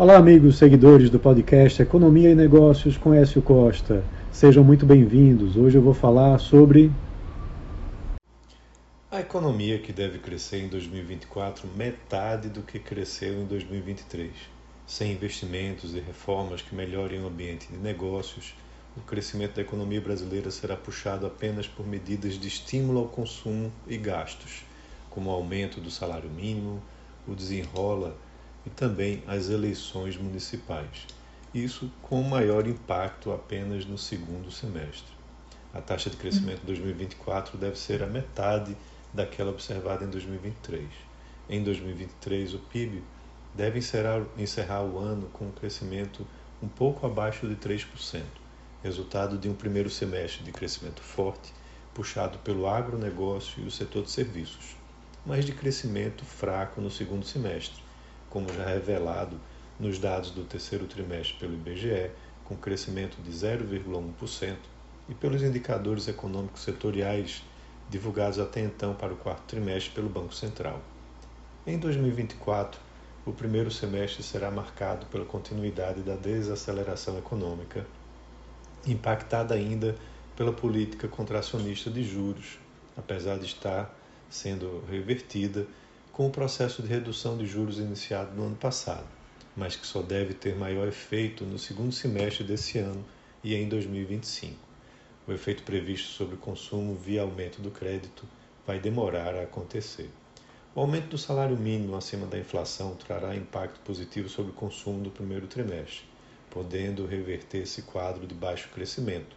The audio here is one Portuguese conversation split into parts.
Olá, amigos seguidores do podcast Economia e Negócios com Écio Costa. Sejam muito bem-vindos. Hoje eu vou falar sobre. A economia que deve crescer em 2024 metade do que cresceu em 2023. Sem investimentos e reformas que melhorem o ambiente de negócios, o crescimento da economia brasileira será puxado apenas por medidas de estímulo ao consumo e gastos, como o aumento do salário mínimo, o desenrola e também as eleições municipais. Isso com maior impacto apenas no segundo semestre. A taxa de crescimento de 2024 deve ser a metade daquela observada em 2023. Em 2023, o PIB deve encerrar, encerrar o ano com um crescimento um pouco abaixo de 3%, resultado de um primeiro semestre de crescimento forte, puxado pelo agronegócio e o setor de serviços, mas de crescimento fraco no segundo semestre, como já revelado nos dados do terceiro trimestre pelo IBGE, com crescimento de 0,1%, e pelos indicadores econômicos setoriais divulgados até então para o quarto trimestre pelo Banco Central. Em 2024, o primeiro semestre será marcado pela continuidade da desaceleração econômica, impactada ainda pela política contracionista de juros, apesar de estar sendo revertida com o processo de redução de juros iniciado no ano passado, mas que só deve ter maior efeito no segundo semestre desse ano e em 2025. O efeito previsto sobre o consumo via aumento do crédito vai demorar a acontecer. O aumento do salário mínimo acima da inflação trará impacto positivo sobre o consumo do primeiro trimestre, podendo reverter esse quadro de baixo crescimento.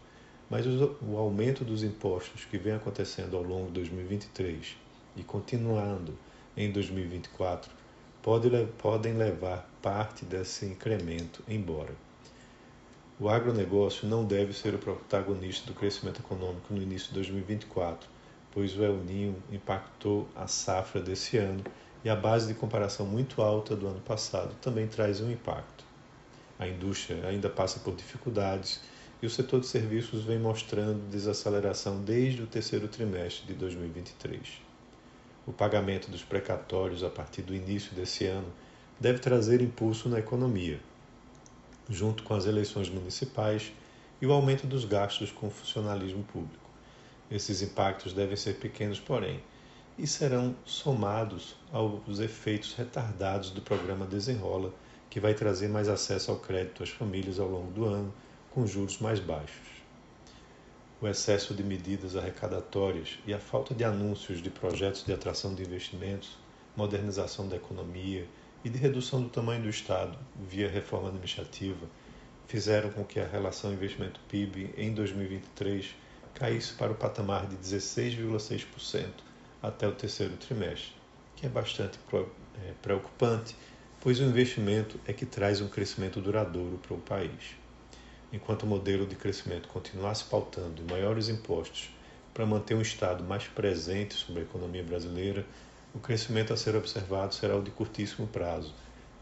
Mas o aumento dos impostos que vem acontecendo ao longo de 2023 e continuando em 2024 pode, podem levar parte desse incremento embora. O agronegócio não deve ser o protagonista do crescimento econômico no início de 2024, pois o El Ninho impactou a safra desse ano e a base de comparação muito alta do ano passado também traz um impacto. A indústria ainda passa por dificuldades e o setor de serviços vem mostrando desaceleração desde o terceiro trimestre de 2023. O pagamento dos precatórios a partir do início desse ano deve trazer impulso na economia, junto com as eleições municipais e o aumento dos gastos com o funcionalismo público. Esses impactos devem ser pequenos, porém, e serão somados aos efeitos retardados do programa Desenrola, que vai trazer mais acesso ao crédito às famílias ao longo do ano, com juros mais baixos o excesso de medidas arrecadatórias e a falta de anúncios de projetos de atração de investimentos, modernização da economia e de redução do tamanho do Estado via reforma administrativa fizeram com que a relação investimento-PIB em 2023 caísse para o patamar de 16,6% até o terceiro trimestre, que é bastante é, preocupante, pois o investimento é que traz um crescimento duradouro para o país enquanto o modelo de crescimento continuar se pautando em maiores impostos para manter um Estado mais presente sobre a economia brasileira, o crescimento a ser observado será o de curtíssimo prazo,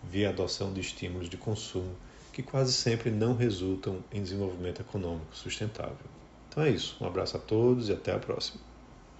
via adoção de estímulos de consumo que quase sempre não resultam em desenvolvimento econômico sustentável. Então é isso. Um abraço a todos e até a próxima.